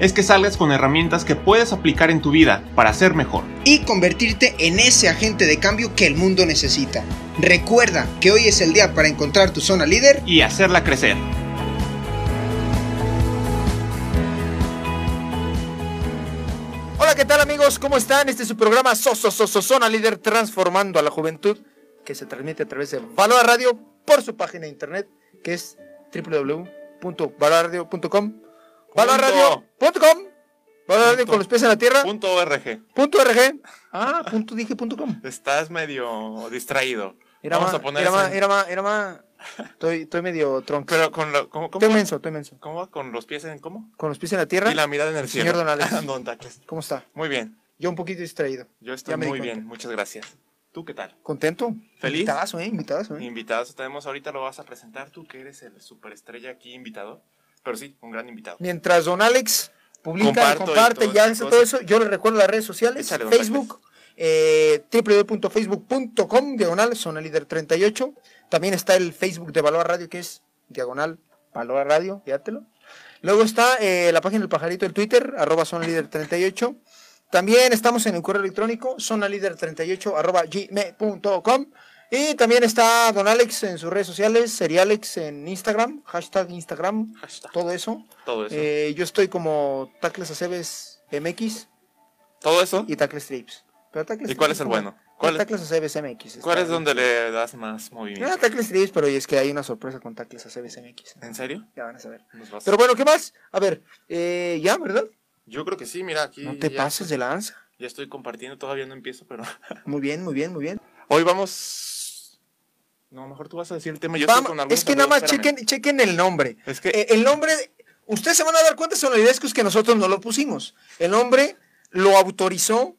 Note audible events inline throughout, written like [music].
es que salgas con herramientas que puedes aplicar en tu vida para ser mejor. Y convertirte en ese agente de cambio que el mundo necesita. Recuerda que hoy es el día para encontrar tu zona líder. Y hacerla crecer. Hola, ¿qué tal amigos? ¿Cómo están? Este es su programa Soso Soso Zona Líder Transformando a la Juventud, que se transmite a través de Valora Radio por su página de internet, que es www.valoraradio.com. Valoraradio.com. Valoraradio con los pies en la tierra. Punto .org. Punto .rg. Ah, punto dije punto .com. Estás medio distraído. Era Vamos más, a poner era más, era más, era más. Estoy, estoy medio tronco. Pero con lo, ¿cómo, cómo Estoy va? menso, estoy menso. ¿Cómo va? ¿Con los pies en cómo? Con los pies en la tierra. Y la mirada en el cielo. Señor Don Alex. [laughs] Don Tacles. ¿Cómo está? Muy bien. Yo un poquito distraído. Yo estoy muy bien. Muchas gracias. ¿Tú qué tal? ¿Contento? ¿Feliz? Invitazo, ¿eh? Invitazo, ¿eh? Invitados tenemos ahorita, lo vas a presentar tú, que eres el superestrella aquí invitado. Pero sí, un gran invitado. Mientras don Alex publica, Comparto y comparte y, todas hace todo eso, yo le recuerdo las redes sociales, Échale, Facebook, eh, www.facebook.com, diagonal, zona líder 38. También está el Facebook de Valor Radio, que es diagonal, Valor Radio, fíjatelo. Luego está eh, la página del pajarito, el Twitter, arroba zona líder 38. También estamos en el correo electrónico, zona líder 38, arroba gmail.com. Y también está Don Alex en sus redes sociales, Serialex en Instagram, hashtag Instagram, Hashtag. todo eso. Todo eso. Eh, yo estoy como Tacles Aceves MX Todo eso. y Tacles Trips. Pero Tacles ¿Y cuál Trips es el bueno? ¿Cuál es- Tacles Aceves MX. ¿Cuál es donde le das más Ah, movimiento? Tacles Trips, pero es que hay una sorpresa con Tacles Aceves MX. ¿En serio? Ya van a saber. Pero bueno, ¿qué más? A ver, eh, ya, ¿verdad? Yo creo que sí, mira, aquí. No te ya, pases de lanza. Ya estoy compartiendo, todavía no empiezo, pero. Muy bien, muy bien, muy bien. Hoy vamos. No, mejor tú vas a decir el tema. Yo Vamos, con es que nada más chequen, chequen el nombre. Es que. Eh, el nombre, ustedes se van a dar cuenta, Sonolidescos, que nosotros no lo pusimos. El nombre lo autorizó,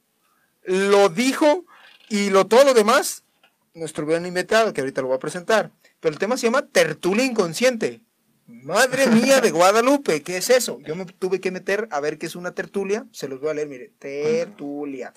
lo dijo y lo todo lo demás, nuestro gran invitado, que ahorita lo voy a presentar. Pero el tema se llama Tertulia Inconsciente. Madre mía de Guadalupe, ¿qué es eso? Yo me tuve que meter a ver qué es una tertulia. Se los voy a leer, mire. Tertulia.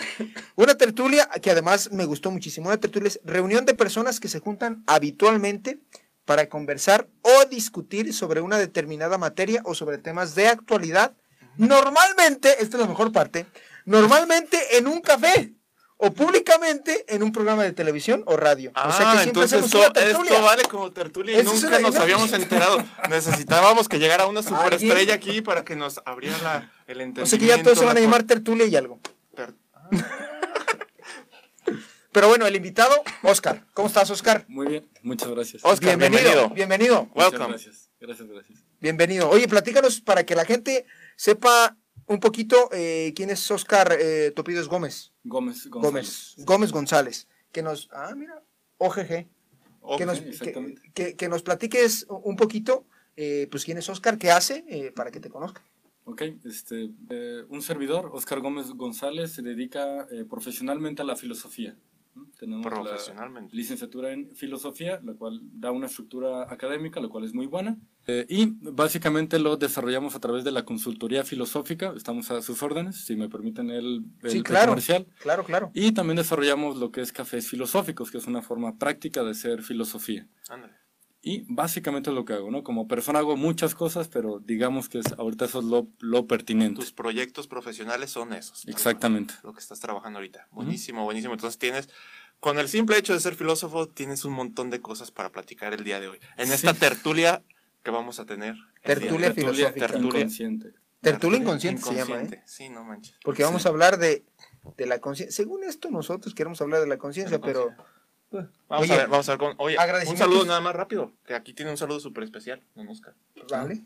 Una tertulia que además me gustó muchísimo. Una tertulia es reunión de personas que se juntan habitualmente para conversar o discutir sobre una determinada materia o sobre temas de actualidad. Normalmente, esta es la mejor parte, normalmente en un café o públicamente en un programa de televisión o radio. Ah, o sea que siempre entonces esto, esto vale como tertulia y nunca una- nos habíamos enterado. Necesitábamos que llegara una superestrella aquí para que nos abriera la- el entendimiento. O sea que ya todos se van a la llamar tertulia y algo. ter- [laughs] Pero bueno, el invitado, Oscar. ¿Cómo estás, Oscar? Muy bien, muchas gracias. Oscar, bienvenido. bienvenido. Bienvenido. Muchas Welcome. gracias. Gracias, gracias. Bienvenido. Oye, platícanos para que la gente sepa un poquito eh, quién es Oscar eh, Topidos Gómez. Gómez Gómez. González. Gómez González. Que nos. Ah, mira. OGG. Que, nos, que, que- que nos platiques un poquito, eh, pues quién es Oscar, qué hace, eh, para que te conozcan. Ok, este, eh, un servidor, Oscar Gómez González, se dedica profesionalmente a la filosofía. Tenemos la licenciatura en filosofía, la cual da una estructura académica, la cual es muy buena. Eh, y básicamente lo desarrollamos a través de la consultoría filosófica. Estamos a sus órdenes, si me permiten el, el Sí, claro. comercial. Claro, claro. Y también desarrollamos lo que es cafés filosóficos, que es una forma práctica de ser filosofía. Ándale. Y básicamente es lo que hago, ¿no? Como persona hago muchas cosas, pero digamos que es, ahorita eso es lo, lo pertinente. Tus proyectos profesionales son esos. Exactamente. Lo que estás trabajando ahorita. Buenísimo, buenísimo. Entonces tienes, con el simple hecho de ser filósofo, tienes un montón de cosas para platicar el día de hoy. En esta Sí. tertulia que vamos a tener. Tertulia filosófica. Tertulia. inconsciente. Tertulia inconsciente, se llama, ¿eh? Sí, no manches. Porque vamos a hablar de, de la conciencia. Según esto, nosotros queremos hablar de la conciencia, pero. Vamos Oye, a ver, vamos a ver con. Oye, un saludo nada más rápido. Que aquí tiene un saludo súper especial, don Oscar. Vale.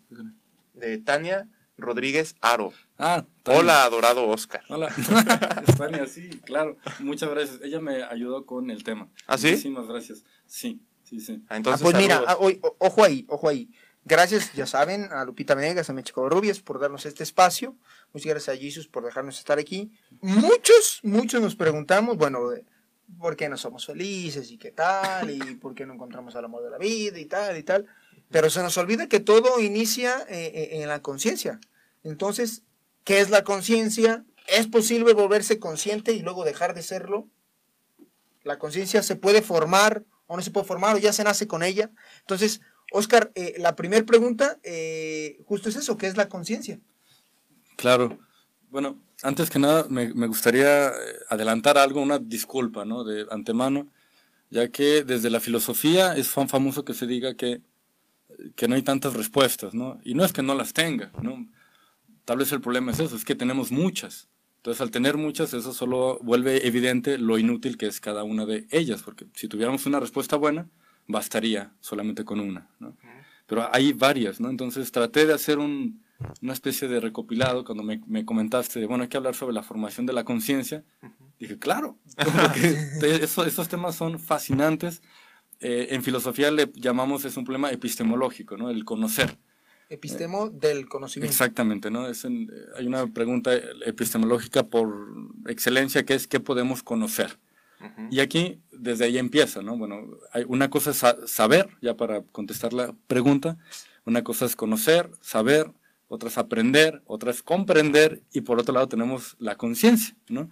De Tania Rodríguez Aro. Ah, Tania. Hola, adorado Oscar. Hola. [laughs] [laughs] Tania, sí, claro. Muchas gracias. Ella me ayudó con el tema. ¿Ah, sí? Muchísimas gracias. Sí, sí, sí. Ah, Ah, Entonces, pues mira, saludos. ah, oy- o- ojo ahí, ojo ahí. Gracias, ya saben, a Lupita Venegas, a Mechico Rubias por darnos este espacio. Muchas gracias a Jesus por dejarnos estar aquí. Muchos, muchos nos preguntamos, bueno, eh, por qué no somos felices y qué tal, y [laughs] por qué no encontramos el amor de la vida y tal y tal. Pero se nos olvida que todo inicia eh, eh, en la conciencia. Entonces, ¿qué es la conciencia? ¿Es posible volverse consciente y luego dejar de serlo? La conciencia se puede formar o no se puede formar o ya se nace con ella. Entonces, Oscar, eh, la primera pregunta justo es eso, ¿qué es la conciencia? Claro. Bueno, antes que nada me, gustaría eh, adelantar algo, una disculpa, ¿no? De antemano, ya que desde la filosofía es fan famoso que se diga que, que no hay tantas respuestas, ¿no? Y no es que no las tenga, ¿no? Tal vez el problema es eso, es que tenemos muchas. Entonces, al tener muchas, eso solo vuelve evidente lo inútil que es cada una de ellas, porque si tuviéramos una respuesta buena, bastaría solamente con una, ¿no? Pero hay varias, ¿no? Entonces, traté de hacer un, una especie de recopilado cuando me, me, comentaste de, bueno, hay que hablar sobre la formación de la conciencia. Dije, claro, eso, esos temas son fascinantes. Eh, en filosofía le llamamos, es un problema epistemológico, ¿no? El conocer. Epistemo del conocimiento. Exactamente, ¿no? Es hay una pregunta epistemológica por excelencia que es ¿qué podemos conocer? Y aquí, desde ahí empieza, ¿no? Bueno, hay una cosa es saber, ya para contestar la pregunta, una cosa es conocer, saber, otras aprender, otras comprender y por otro lado tenemos la conciencia, ¿no?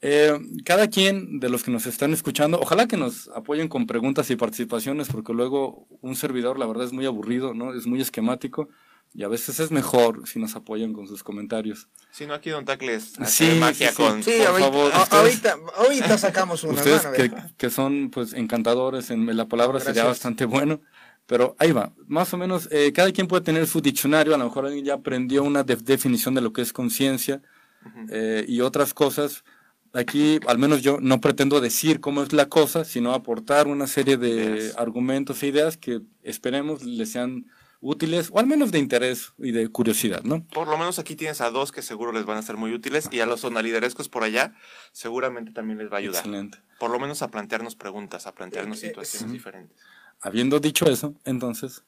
Eh, cada quien de los que nos están escuchando, ojalá que nos apoyen con preguntas y participaciones, porque luego un servidor, la verdad, es muy aburrido, ¿no? Es muy esquemático y a veces es mejor si nos apoyan con sus comentarios. Si no, aquí Don Tacles sí, magia con... Sí, por favor, ahorita, ahorita, sacamos una. Ustedes que, que, son pues encantadores en la palabra sería bastante bueno. Pero ahí va, más o menos, eh, cada quien puede tener su diccionario, a lo mejor alguien ya aprendió una definición de lo que es conciencia eh, y otras cosas. Aquí, al menos yo no pretendo decir cómo es la cosa, sino aportar una serie de argumentos e ideas que esperemos les sean útiles o al menos de interés y de curiosidad, ¿no? Por lo menos aquí tienes a dos que seguro les van a ser muy útiles y a los sonaliderescos por allá seguramente también les va a ayudar. Excelente. Por lo menos a plantearnos preguntas, a plantearnos eh, situaciones diferentes. Habiendo dicho eso, entonces,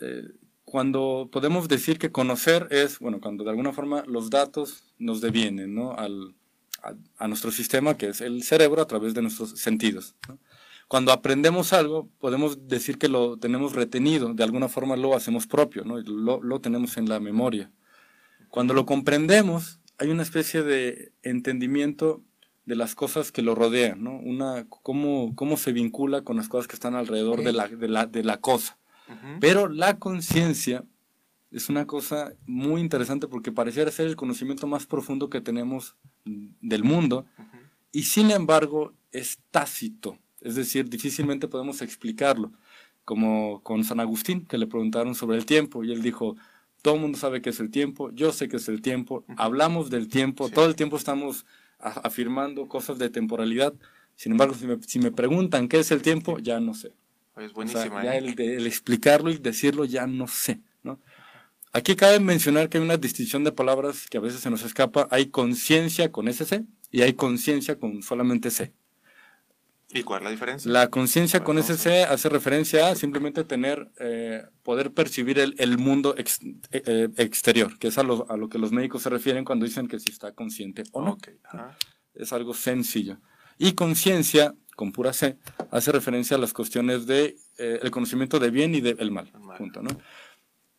eh, cuando podemos decir que conocer es, bueno, cuando de alguna forma los datos nos devienen, ¿no? Al, a, nuestro sistema, que es el cerebro, a través de nuestros sentidos. Cuando aprendemos algo, podemos decir que lo tenemos retenido, de alguna forma lo hacemos propio, ¿no? lo, lo tenemos en la memoria. Cuando lo comprendemos, hay una especie de entendimiento de las cosas que lo rodean, ¿no? Una, cómo, cómo se vincula con las cosas que están alrededor de, la, de, la, de la cosa. Pero la conciencia es una cosa muy interesante porque pareciera ser el conocimiento más profundo que tenemos del mundo y sin embargo es tácito, es decir, difícilmente podemos explicarlo, como con San Agustín, que le preguntaron sobre el tiempo y él dijo, todo el mundo sabe qué es el tiempo, yo sé qué es el tiempo, hablamos del tiempo, todo el tiempo estamos afirmando cosas de temporalidad. Sin embargo, si me, si me, preguntan qué es el tiempo, ya no sé. Es buenísima. ya ¿eh? el, el, explicarlo y decirlo ya no sé. ¿no? Aquí cabe mencionar que hay una distinción de palabras que a veces se nos escapa. Hay conciencia con SC y hay conciencia con solamente C. ¿Y cuál es la diferencia? La conciencia con SC hace referencia a simplemente tener, eh, poder percibir el, el mundo eh, eh, exterior, que es a lo, a lo, que los médicos se refieren cuando dicen que si está consciente o no. Es algo sencillo. Y conciencia, con pura C, hace referencia a las cuestiones de el conocimiento de bien y del mal. Punto, ¿no?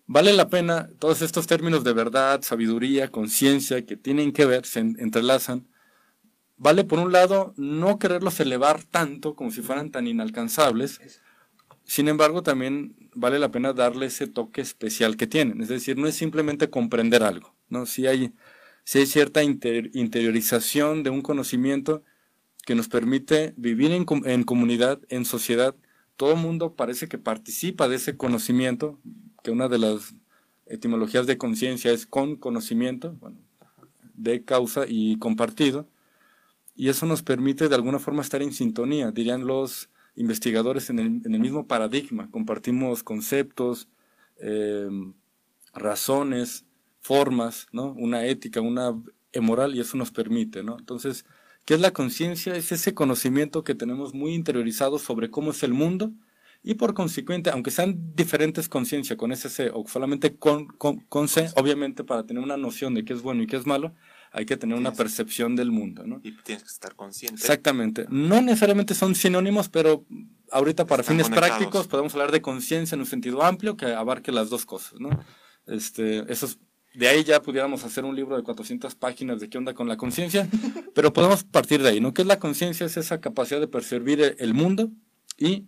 Vale la pena, todos estos términos de verdad, sabiduría, conciencia, que tienen que ver, se entrelazan, vale por un lado no quererlos elevar tanto como si fueran tan inalcanzables, sin embargo también vale la pena darle ese toque especial que tienen, es decir, no es simplemente comprender algo, ¿no? Si hay, si hay cierta interiorización de un conocimiento que nos permite vivir en, en comunidad, en sociedad, todo el mundo parece que participa de ese conocimiento, que una de las etimologías de conciencia es con conocimiento, bueno, de causa y compartido, y eso nos permite de alguna forma estar en sintonía, dirían los investigadores en el, mismo paradigma, compartimos conceptos, eh, razones, formas, ¿no? una ética, una moral y eso nos permite. ¿no? Entonces, ¿qué es la conciencia? Es ese conocimiento que tenemos muy interiorizado sobre cómo es el mundo y por consecuente, aunque sean diferentes conciencia con ese C o solamente con, con, con C, obviamente para tener una noción de qué es bueno y qué es malo, hay que tener una percepción del mundo, ¿no? Y tienes que estar consciente. Exactamente. No necesariamente son sinónimos, pero ahorita para fines prácticos podemos hablar de conciencia en un sentido amplio que abarque las dos cosas, ¿no? Este, esos, de ahí ya pudiéramos hacer un libro de 400 páginas de qué onda con la conciencia, [laughs] pero podemos partir de ahí, ¿no? ¿Qué es la conciencia? Es esa capacidad de percibir el mundo y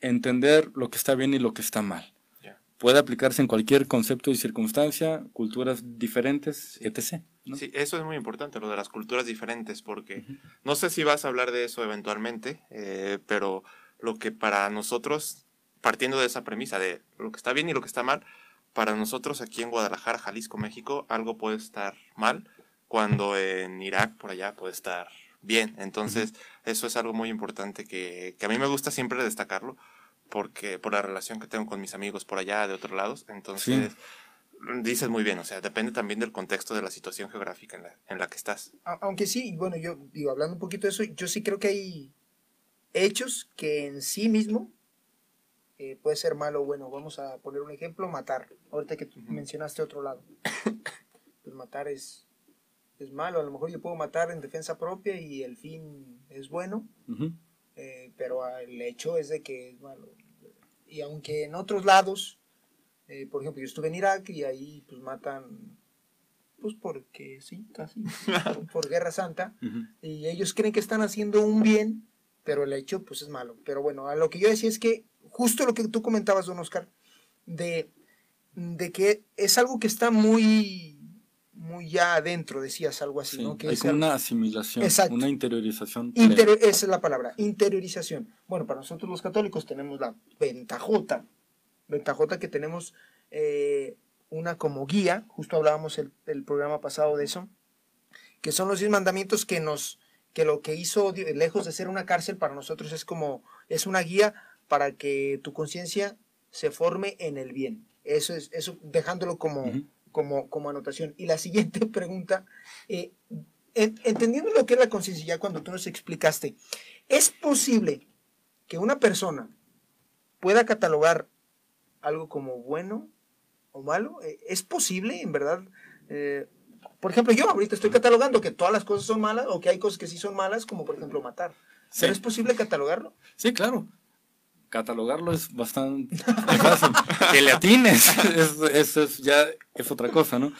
entender lo que está bien y lo que está mal. Puede aplicarse en cualquier concepto y circunstancia, culturas diferentes, etc. Sí, eso es muy importante, lo de las culturas diferentes, porque no sé si vas a hablar de eso eventualmente, eh, pero lo que para nosotros, partiendo de esa premisa de lo que está bien y lo que está mal, para nosotros aquí en Guadalajara, Jalisco, México, algo puede estar mal, cuando en Irak, por allá, puede estar bien. Entonces, eso es algo muy importante que, que a mí me gusta siempre destacarlo, porque por la relación que tengo con mis amigos por allá de otros lados. Entonces, dices muy bien, o sea, depende también del contexto de la situación geográfica en la, en la que estás. Aunque sí, bueno, yo digo, hablando un poquito de eso, yo sí creo que hay hechos que en sí mismo eh, puede ser malo o bueno. Vamos a poner un ejemplo, matar. Ahorita que tú mencionaste otro lado. [laughs] pues matar es, es malo. A lo mejor yo puedo matar en defensa propia y el fin es bueno. Eh, pero el hecho es de que es malo y aunque en otros lados, eh, por ejemplo, yo estuve en Irak y ahí pues matan, pues porque sí, casi, [laughs] por, guerra santa, y ellos creen que están haciendo un bien, pero el hecho pues es malo. Pero bueno, a lo que yo decía es que justo lo que tú comentabas, don Oscar, de, de que es algo que está muy muy ya adentro, decías algo así, ¿no? Que es una asimilación, una interiorización. esa es la palabra, interiorización. Bueno, para nosotros los católicos tenemos la ventajota, ventajota que tenemos eh, una como guía, justo hablábamos el, el, programa pasado de eso, que son los diez mandamientos que nos, que lo que hizo, lejos de ser una cárcel, para nosotros es como, es una guía para que tu conciencia se forme en el bien. Eso es, eso dejándolo como como, como anotación. Y la siguiente [laughs] pregunta, eh, entendiendo lo que es la conciencia, ya cuando tú nos explicaste, ¿es posible que una persona pueda catalogar algo como bueno o malo? Eh, ¿Es posible, en verdad? Eh, por ejemplo, yo ahorita estoy catalogando que todas las cosas son malas o que hay cosas que sí son malas, como por ejemplo matar. ¿Pero es posible catalogarlo? Sí, claro catalogarlo es bastante fácil. que le atines, eso es, ya es otra cosa, ¿no?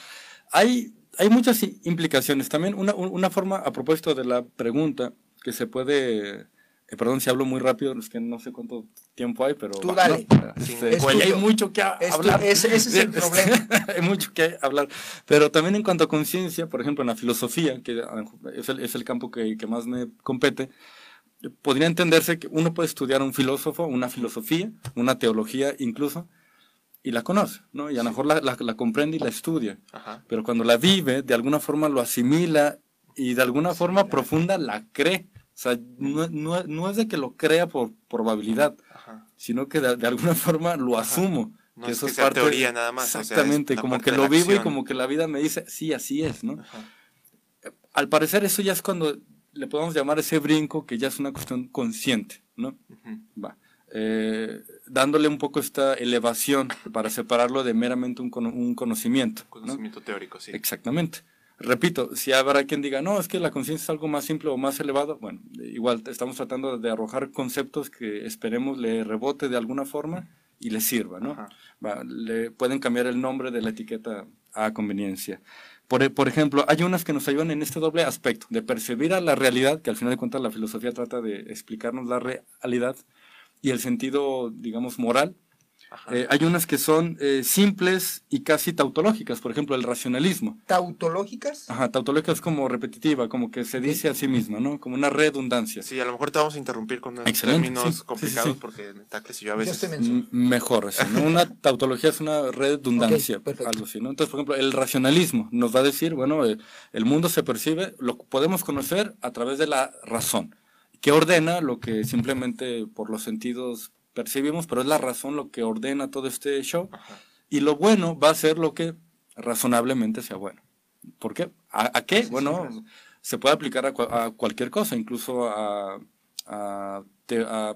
Hay, hay muchas implicaciones. También una, una forma, a propósito de la pregunta, que se puede... Eh, perdón si hablo muy rápido, es que no sé cuánto tiempo hay, pero... Tú dale. Este, hay mucho que hablar. ese, es el [laughs] problema. [laughs] hay mucho que hablar. Pero también en cuanto a conciencia, por ejemplo, en la filosofía, que es el, es el campo que, que más me compete, podría entenderse que uno puede estudiar un filósofo, una filosofía, una teología incluso, y la conoce, ¿no? Y a lo mejor la, la, comprende y la estudia. Pero cuando la vive, de alguna forma lo asimila y de alguna forma profunda la cree. O sea, no, no, no, es de que lo crea por probabilidad, sino que de, alguna forma lo asumo. No que es eso que es parte, teoría nada más. Exactamente, como que lo vivo y como que la vida me dice, sí, así es, ¿no? Al parecer eso ya es cuando le podemos llamar ese brinco que ya es una cuestión consciente, ¿no? Va. Eh, dándole un poco esta elevación para [coughs] separarlo de meramente un, un conocimiento. Conocimiento teórico, sí. Exactamente. Repito, si habrá quien diga, no, es que la conciencia es algo más simple o más elevado, bueno, igual estamos tratando de arrojar conceptos que esperemos le rebote de alguna forma y le sirva, ¿no? Va, le pueden cambiar el nombre de la etiqueta a conveniencia. Por, ejemplo, hay unas que nos ayudan en este doble aspecto, de percibir a la realidad, que al final de cuentas la filosofía trata de explicarnos la realidad, y el sentido, digamos, moral, eh, hay unas que son eh, simples y casi tautológicas, por ejemplo, el racionalismo. ¿Tautológicas? Ajá, tautológicas como repetitiva, como que se dice a sí misma, ¿no? Como una redundancia. Sí, a lo mejor te vamos a interrumpir con términos complicados porque Tacles y yo a veces... Mejor, ¿no? Una [laughs] tautología es una redundancia, algo así, ¿no? Entonces, por ejemplo, el racionalismo nos va a decir, bueno, eh, el mundo se percibe, lo podemos conocer a través de la razón, que ordena lo que simplemente por los sentidos percibimos, pero es la razón lo que ordena todo este show. Y lo bueno va a ser lo que razonablemente sea bueno. ¿Por qué? ¿A, qué? bueno, se puede aplicar a, cualquier cosa, incluso a,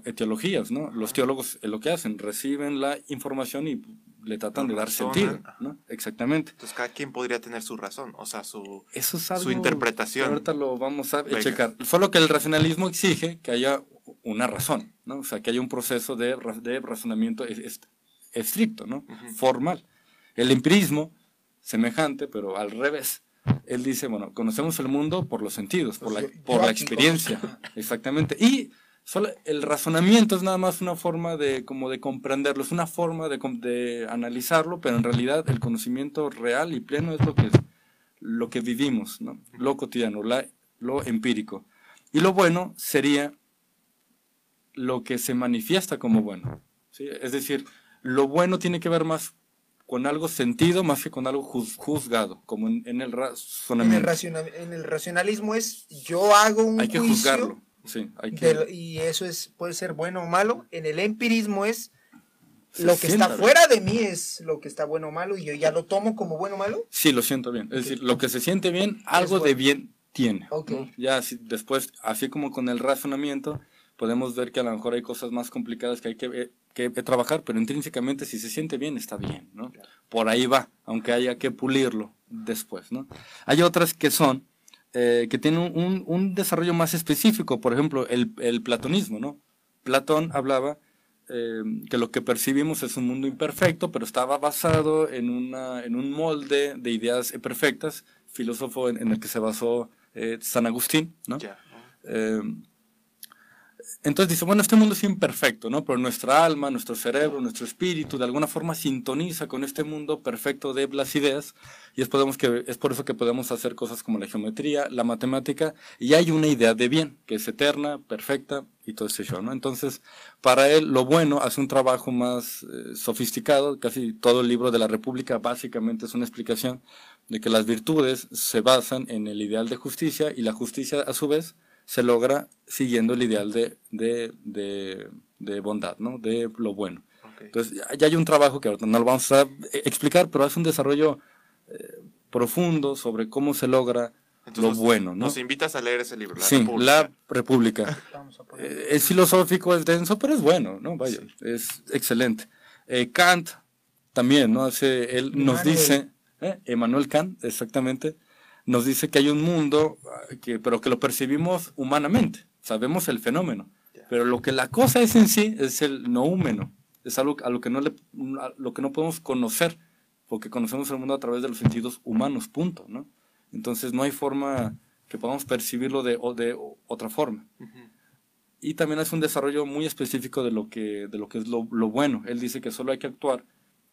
etiologías, ¿no? Los teólogos lo que hacen, reciben la información y le tratan de dar sentido. Exactamente. Entonces cada quien podría tener su razón, o sea, su... Eso es algo Su interpretación. Ahorita lo vamos a Venga. checar. Solo que el racionalismo exige que haya una razón, ¿no? O sea, que haya un proceso de, de razonamiento es- es- estricto, ¿no? Formal. El empirismo, semejante, pero al revés. Él dice, bueno, conocemos el mundo por los sentidos, por la, por la experiencia. Exactamente. Y solo el razonamiento es nada más una forma de, como de comprenderlo, es una forma de, de analizarlo, pero en realidad el conocimiento real y pleno es lo que, lo que vivimos, ¿no? Lo cotidiano, la- lo empírico. Y lo bueno sería lo que se manifiesta como bueno. ¿sí? Es decir, lo bueno tiene que ver más con algo sentido más que con algo juz- juzgado, como en, en el En el, razonamiento. en el racionalismo es yo hago un hay que juicio juzgarlo. Sí, hay que, de lo- y eso es puede ser bueno o malo. En el empirismo es Se lo que está bien. fuera de mí es lo que está bueno o malo y yo ya lo tomo como bueno o malo. Sí, lo siento bien. Es decir, lo que se siente bien, algo de bueno. bien tiene. Ok. ¿no? Ya así- después, así como con el razonamiento, podemos ver que a lo mejor hay cosas más complicadas que hay que, eh, que trabajar, pero intrínsecamente si se siente bien, está bien, ¿no? Por ahí va, aunque haya que pulirlo después, ¿no? Hay otras que son, eh, que tienen un, un desarrollo más específico, por ejemplo, el, el platonismo, ¿no? Platón hablaba eh, que lo que percibimos es un mundo imperfecto, pero estaba basado en, una, en un molde de ideas perfectas, filósofo en, en el que se basó eh, San Agustín, ¿no? ¿no? Eh, entonces dice, bueno, este mundo es imperfecto, ¿no? Pero nuestra alma, nuestro cerebro, nuestro espíritu, de alguna forma sintoniza con este mundo perfecto de las ideas y es, podemos que, es por eso que podemos hacer cosas como la geometría, la matemática y hay una idea de bien, que es eterna, perfecta y todo ese show, ¿no? Entonces, para él, lo bueno hace un trabajo más eh, sofisticado, casi todo el libro de la República básicamente es una explicación de que las virtudes se basan en el ideal de justicia y la justicia a su vez se logra siguiendo el ideal de, de, de, de bondad, ¿no? De lo bueno. Entonces, ya- hay un trabajo que ahorita no lo vamos a eh, explicar, pero es un desarrollo eh, profundo sobre cómo se logra Entonces, lo bueno, ¿no? Nos invitas a leer ese libro, La sí, República. la República. [laughs] Eh, es filosófico, es denso, pero es bueno, ¿no? Vaya, es excelente. Eh, Kant también, ¿no? Hace, él nos dice, ¿eh? Emmanuel Kant, exactamente, nos dice que hay un mundo, ah, que, pero que lo percibimos humanamente, sabemos el fenómeno, pero lo que la cosa es en sí es el noúmeno, es algo a lo que no, le, a lo que no podemos conocer, porque conocemos el mundo a través de los sentidos humanos, punto, ¿no? Entonces no hay forma que podamos percibirlo de, o de otra forma y también hace un desarrollo muy específico de lo que, de lo, que es lo, lo bueno. Él dice que solo hay que actuar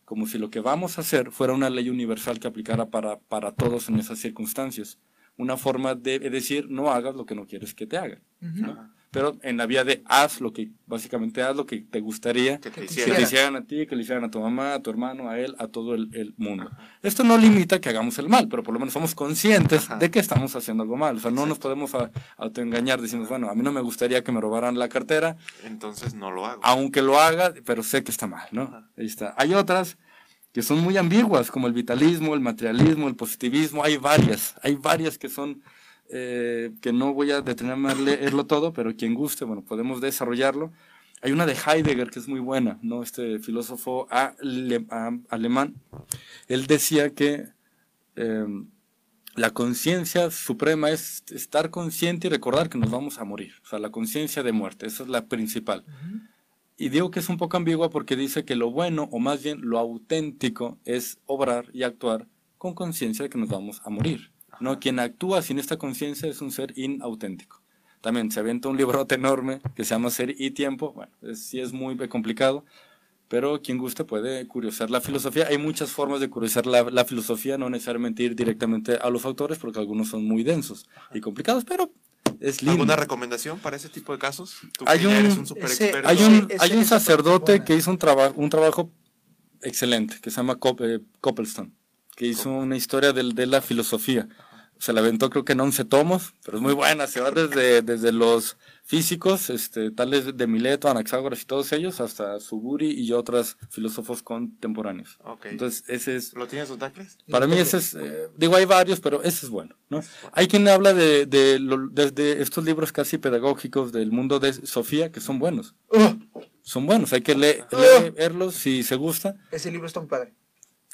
como si lo que vamos a hacer fuera una ley universal que aplicara para, para todos en esas circunstancias. Una forma de decir, no hagas lo que no quieres que te hagan. Pero en la vía de haz lo que, básicamente haz lo que te gustaría Que te que hicieran a ti, que le hicieran a tu mamá, a tu hermano, a él, a todo el, el mundo. Esto no limita que hagamos el mal, pero por lo menos somos conscientes Ajá. de que estamos haciendo algo mal. O sea, no nos podemos a- autoengañar, decimos, bueno, a mí no me gustaría que me robaran la cartera, Entonces no lo hago. aunque lo haga, pero sé que está mal, ¿no? Ajá. Ahí está. Hay otras que son muy ambiguas, como el vitalismo, el materialismo, el positivismo, hay varias, hay varias que son, eh, que no voy a detenerme a leerlo todo, pero quien guste, bueno, podemos desarrollarlo. Hay una de Heidegger que es muy buena, ¿no? Este filósofo ale- alemán, él decía que eh, la conciencia suprema es estar consciente y recordar que nos vamos a morir, o sea, la conciencia de muerte, esa es la principal. Y digo que es un poco ambigua porque dice que lo bueno, o más bien lo auténtico, es obrar y actuar con conciencia de que nos vamos a morir. ¿No? Quien actúa sin esta conciencia es un ser inauténtico. También se aventa un librote enorme que se llama Ser y Tiempo. Bueno, es- sí es muy complicado, pero quien guste puede curiosar la filosofía. Hay muchas formas de curiosar la, la filosofía, no necesariamente ir directamente a los autores, porque algunos son muy densos y complicados, pero es lindo. ¿Alguna recomendación para ese tipo de casos? Tú Hay un- eres un ese-. Hay un, ese- hay un sacerdote que hizo un, traba- un trabajo excelente, que se llama Cop- eh, que hizo una historia del- de, la filosofía. Se la aventó creo que en 11 tomos, pero es muy buena, se va desde, desde los físicos, este, tales de Mileto, Anaxágoras y todos ellos, hasta Suguri y otros filósofos contemporáneos. Ok. Entonces, ese es, ¿Lo tienes, Otacles? para mí ese es, eh, digo, hay varios, pero ese es bueno, ¿no? Hay quien habla de, de, de- de estos libros casi pedagógicos del mundo de Sofía, que son buenos. Oh, son buenos, hay que le- Oh. leerlos si se gusta. Ese libro está muy padre.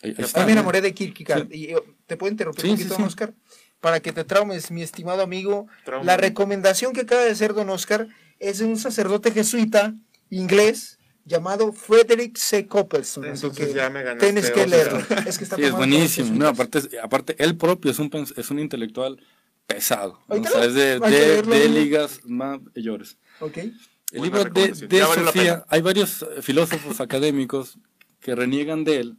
Ahí- ahí está, me ¿no? enamoré de Kierkegaard. Y, eh, ¿Te puedo interrumpir Sí, un poquito, sí. Oscar? Para que te traumes, mi estimado amigo. Trauma. La recomendación que acaba de hacer don Oscar es de un sacerdote jesuita inglés llamado Frederick C. Coppelson. Así Entonces que ya me ganaste tienes que leerlo. [laughs] Es que está Sí, es buenísimo. No, aparte, aparte, él propio es un, es un intelectual pesado. ¿no? O sea, es de, ligas mayores. Ok. El Buena libro de, Sofía, hay varios eh, filósofos académicos que reniegan de él,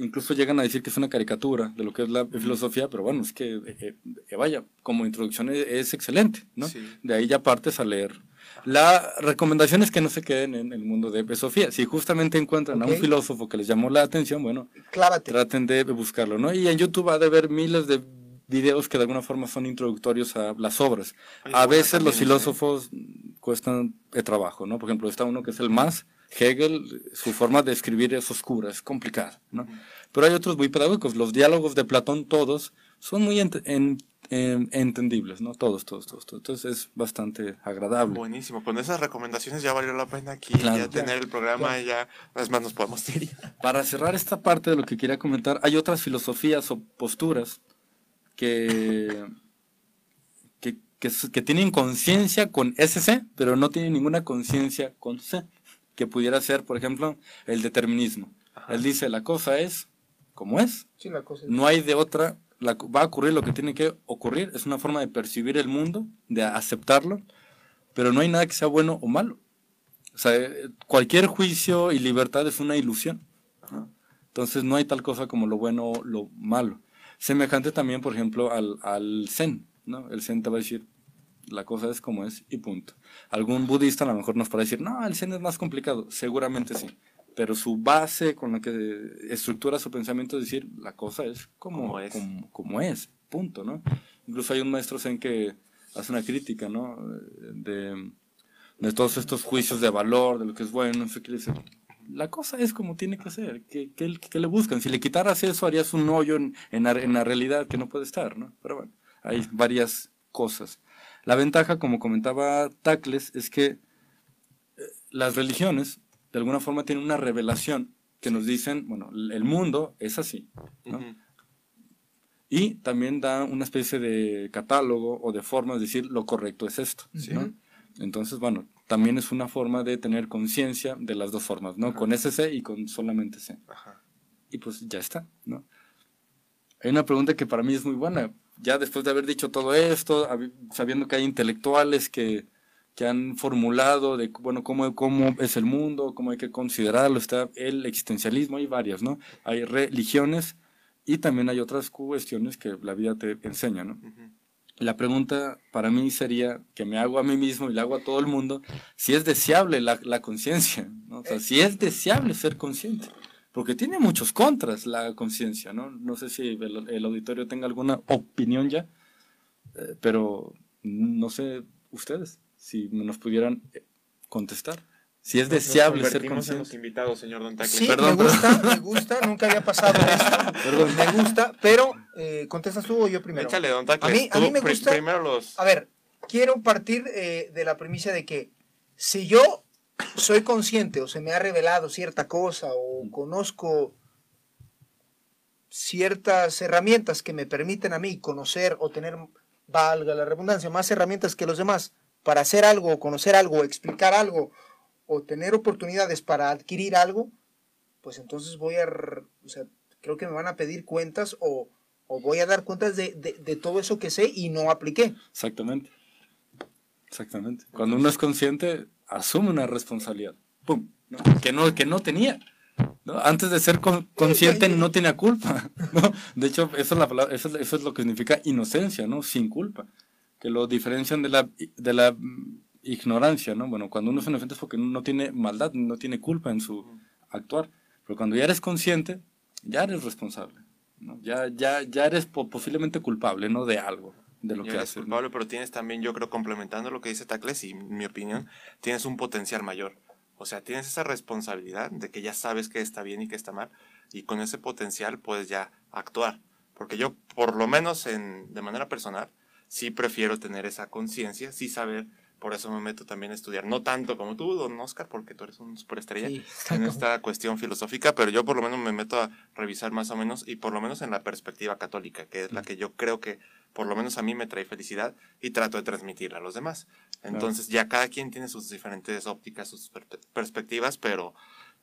incluso llegan a decir que es una caricatura de lo que es la filosofía, pero bueno, es que, eh, eh, vaya, como introducción es, es excelente, ¿no? Sí. De ahí ya partes a leer. La recomendación es que no se queden en el mundo de Sofía. Si justamente encuentran a un filósofo que les llamó la atención, bueno, Clávate. traten de buscarlo, ¿no? Y en YouTube ha de haber miles de videos que de alguna forma son introductorios a las obras. A veces los filósofos cuestan de trabajo, ¿no? Por ejemplo, está uno que es el más, Hegel, su forma de escribir es oscura, es complicada, ¿no? Pero hay otros muy pedagógicos. Los diálogos de Platón, todos, son muy ent- en- en- entendibles, ¿no? Todos, todos, todos, todos. Entonces es bastante agradable. Buenísimo, con esas recomendaciones ya valió la pena aquí Claro. ya tener el programa y ya, es más, nos podemos ir. [laughs] Para cerrar esta parte de lo que quería comentar, hay otras filosofías o posturas que, que, que tienen conciencia con SC, pero no tienen ninguna conciencia con C, que pudiera ser, por ejemplo, el determinismo. Él dice, la cosa es como es, Sí, la cosa es- no hay de otra, la- va a ocurrir lo que tiene que ocurrir, es una forma de percibir el mundo, de aceptarlo, pero no hay nada que sea bueno o malo. O sea, eh, cualquier juicio y libertad es una ilusión. ¿no? Entonces no hay tal cosa como lo bueno o lo malo. Semejante también, por ejemplo, al, al Zen. ¿no? El Zen te va a decir, la cosa es como es y punto. Algún budista a lo mejor nos puede decir, no, el Zen es más complicado. Seguramente sí. Pero su base con la que estructura su pensamiento es decir, la cosa es como, Como es. como, como es, punto, ¿no? Incluso hay un maestro Zen que hace una crítica, ¿no? De, de todos estos juicios de valor, de lo que es bueno, no sé qué dice. La cosa es como tiene que ser. ¿Qué, qué- qué le buscan? Si le quitaras eso, harías un hoyo en, en la, en la realidad que no puede estar, ¿no? Pero bueno, hay varias cosas. La ventaja, como comentaba Tacles, es que eh, las religiones, de alguna forma, tienen una revelación que nos dicen, bueno, el mundo es así. Y también da una especie de catálogo o de forma de decir lo correcto es esto. Sí. ¿no? Entonces, bueno, también es una forma de tener conciencia de las dos formas, ¿no? Con SC y con solamente C. Ajá. Y pues ya está, ¿no? Hay una pregunta que para mí es muy buena. Ya después de haber dicho todo esto, sabiendo que hay intelectuales que, que han formulado de, bueno, cómo, cómo es el mundo, cómo hay que considerarlo, está el existencialismo, hay varias, ¿no? Hay religiones y también hay otras cuestiones que la vida te enseña, ¿no? La pregunta para mí sería, que me hago a mí mismo y le hago a todo el mundo, si es deseable la, la conciencia, ¿no? O sea, si es deseable ser consciente, porque tiene muchos contras la conciencia, ¿no? No sé si el, el auditorio tenga alguna opinión ya, eh, pero no sé ustedes, si nos pudieran eh, contestar. Si es Nos deseable ser en los consciente. invitados, señor Don Tacle. Sí, Perdón, me gusta, me gusta, nunca había pasado esto. [laughs] Perdón. Me gusta, pero eh, contestas tú o yo primero. Échale, Don Tacle. A mí- a mí me gusta- primero los... A ver, quiero partir eh, de la premisa de que si yo soy consciente o se me ha revelado cierta cosa o conozco ciertas herramientas que me permiten a mí conocer o tener, valga la redundancia, más herramientas que los demás para hacer algo, o conocer algo, o explicar algo o tener oportunidades para adquirir algo, pues entonces voy a, o sea, creo que me van a pedir cuentas o, o voy a dar cuentas de, de- de todo eso que sé y no apliqué. Exactamente. Exactamente. Cuando uno es consciente, asume una responsabilidad. ¡Pum! ¿no? Que, no, que no tenía. ¿no? Antes de ser con- consciente no tenía culpa. [laughs] ¿no? De hecho, eso es, la palabra- eso, es- eso es lo que significa inocencia, ¿no? Sin culpa. Que lo diferencian de la, de la mm, ignorancia, ¿no? Bueno, cuando uno es inocente es porque no tiene maldad, no tiene culpa en su actuar. Pero cuando ya eres consciente, ya eres responsable. ¿no? Ya, ya, ya eres po- posiblemente culpable, ¿no? De algo, de lo que eres haces. ¿no? culpable, pero tienes también, yo creo, complementando lo que dice Tacles, y mi opinión, tienes un potencial mayor. O sea, tienes esa responsabilidad de que ya sabes que está bien y que está mal, y con ese potencial puedes ya actuar. Porque yo, por lo menos en, de manera personal, sí prefiero tener esa conciencia, sí saber por eso me meto también a estudiar. No tanto como tú, don Oscar, porque tú eres un superestrella Sí, en esta cuestión filosófica, pero yo por lo menos me meto a revisar más o menos, y por lo menos en la perspectiva católica, que es la que yo creo que por lo menos a mí me trae felicidad y trato de transmitirla a los demás. Entonces ya cada quien tiene sus diferentes ópticas, sus per- perspectivas, pero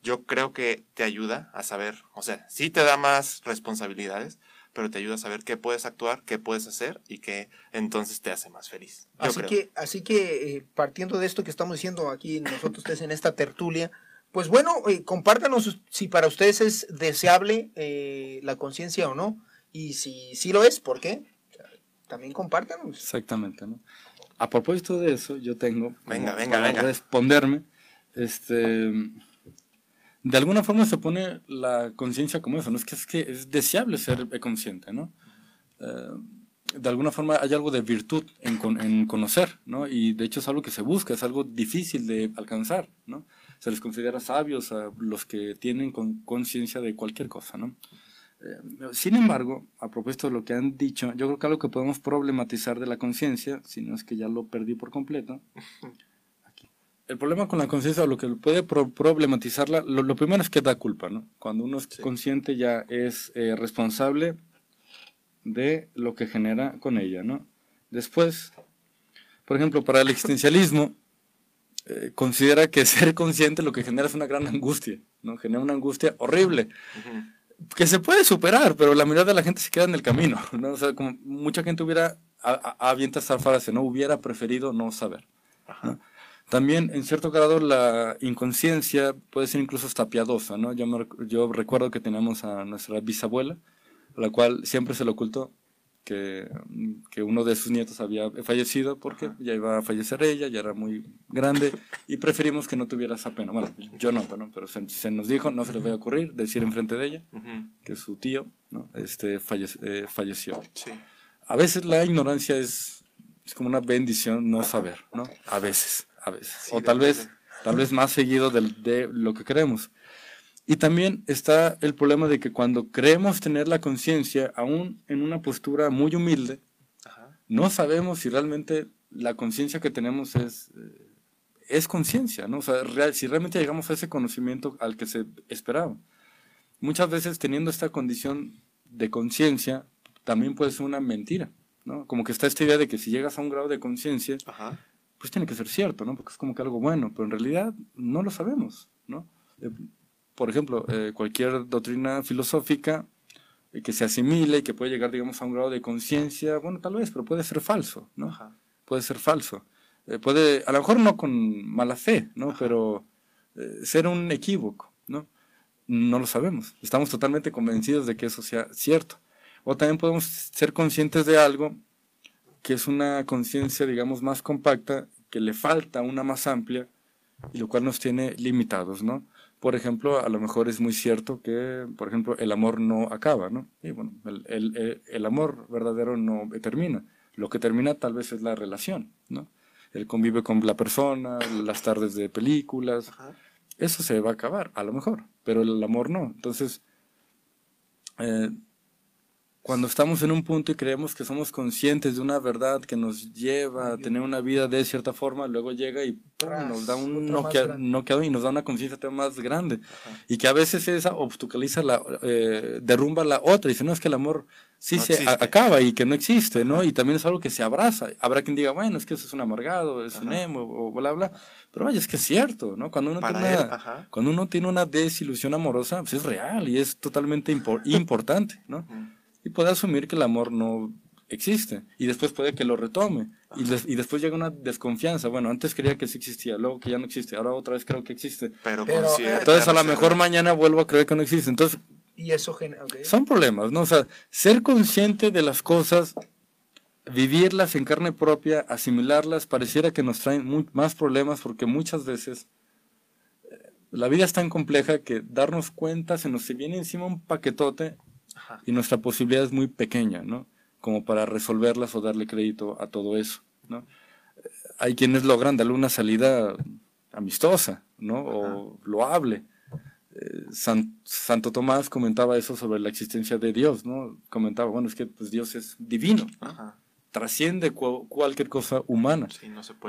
yo creo que te ayuda a saber, o sea, sí te da más responsabilidades, pero te ayuda a saber qué puedes actuar, qué puedes hacer y qué entonces te hace más feliz. Yo Así creo. que, así que eh, partiendo de esto que estamos diciendo aquí nosotros ustedes en esta tertulia, pues bueno, eh, compártanos si para ustedes es deseable eh, la conciencia o no. Y si sí lo es, ¿por qué? También compártanos. Exactamente, ¿no? A propósito de eso, yo tengo Venga, venga, para venga. responderme, este, de alguna forma se pone la conciencia como eso, no es que es que es deseable ser consciente, ¿no? Eh, de alguna forma hay algo de virtud en, con- en conocer, ¿no? Y de hecho es algo que se busca, es algo difícil de alcanzar, ¿no? Se les considera sabios a los que tienen con- conciencia de cualquier cosa, ¿no? Eh, sin embargo, a propósito de lo que han dicho, yo creo que algo que podemos problematizar de la conciencia, si no es que ya lo perdí por completo. El problema con la conciencia, o lo que puede pro- problematizarla, lo, lo primero es que da culpa, ¿no? Cuando uno es Sí. consciente ya es eh, responsable de lo que genera con ella, ¿no? Después, por ejemplo, para el existencialismo, eh, considera que ser consciente lo que genera es una gran angustia, ¿no? Genera una angustia horrible Ujú. que se puede superar, pero la mayoría de la gente se queda en el camino, [laughs] ¿no? O sea, como mucha gente hubiera, avienta esta frase, ¿no? Hubiera preferido no saber. ¿no? También, en cierto grado, la inconsciencia puede ser incluso hasta piadosa, ¿no? Yo, me yo recuerdo que teníamos a nuestra bisabuela, a la cual siempre se le ocultó que, que uno de sus nietos había fallecido porque Ajá. ya iba a fallecer ella, ya era muy grande y preferimos que no tuviera esa pena. Bueno, yo no, pero, pero se, se nos dijo, no se les vaya a ocurrir decir enfrente de ella que su tío ¿no? este, falle- eh, falleció. Sí. A veces la ignorancia es, es como una bendición no saber, ¿no? A veces, a veces. Sí, o tal vez, tal vez más seguido de, lo que queremos. Y también está el problema de que cuando creemos tener la conciencia, aún en una postura muy humilde, Ajá. no sabemos si realmente la conciencia que tenemos es, eh, es conciencia, ¿no? O sea, real- si realmente llegamos a ese conocimiento al que se esperaba. Muchas veces teniendo esta condición de conciencia, también puede ser una mentira, ¿no? Como que está esta idea de que si llegas a un grado de conciencia. Pues tiene que ser cierto, ¿no? Porque es como que algo bueno, pero en realidad no lo sabemos, ¿no? Eh, por ejemplo, eh, cualquier doctrina filosófica eh, que se asimile y que puede llegar, digamos, a un grado de conciencia, bueno, tal vez, pero puede ser falso, ¿no? Ajá. Puede ser falso. Eh, puede, a lo mejor no con mala fe, ¿no? Pero ser un equívoco, ¿no? No lo sabemos. Estamos totalmente convencidos de que eso sea cierto. O también podemos ser conscientes de algo que es una conciencia, digamos, más compacta, que le falta una más amplia, y lo cual nos tiene limitados, ¿no? Por ejemplo, a lo mejor es muy cierto que, por ejemplo, el amor no acaba, ¿no? Y bueno, el, el- el- amor verdadero no termina. Lo que termina tal vez es la relación, ¿no? El convive con la persona, las tardes de películas, Ajá. eso se va a acabar, a lo mejor, pero el amor no. Entonces, eh, cuando estamos en un punto y creemos que somos conscientes de una verdad que nos lleva a tener una vida de cierta forma, luego llega y ¡pum! Nos da un noquea- noqueado y nos da una conciencia más grande. Ajá. Y que a veces esa obstaculiza la, eh, derrumba la otra. Y dice, no, es que el amor sí No se acaba y que no existe, ¿no? Y también es algo que se abraza. Habrá quien diga, bueno, es que eso es un amargado, es un Ajá. emo, o bla, bla. Pero vaya, es que es cierto, ¿no? Cuando uno, Para tiene él, una, cuando uno tiene una desilusión amorosa, pues es real y es totalmente impor- importante, ¿no? Y puede asumir que el amor no existe y después puede que lo retome y, des- y después llega una desconfianza. Bueno, antes creía que sí existía, luego que ya no existe, ahora otra vez creo que existe. Pero, Pero, con cierta Entonces a lo mejor mañana vuelvo a creer que no existe. Entonces Y eso genera. ok. son problemas, ¿no? O sea, ser consciente de las cosas, vivirlas en carne propia, asimilarlas, pareciera que nos traen más problemas porque muchas veces eh, la vida es tan compleja que darnos cuenta se nos viene encima un paquetote Ajá. y nuestra posibilidad es muy pequeña, ¿no? Como para resolverlas o darle crédito a todo eso, ¿no? Eh, Hay quienes logran darle una salida amistosa, ¿no? O loable. Eh, San- Santo Tomás comentaba eso sobre la existencia de Dios, ¿no? Comentaba, bueno, es que pues, Dios es divino, ¿no? Ajá. trasciende cualquier cosa humana.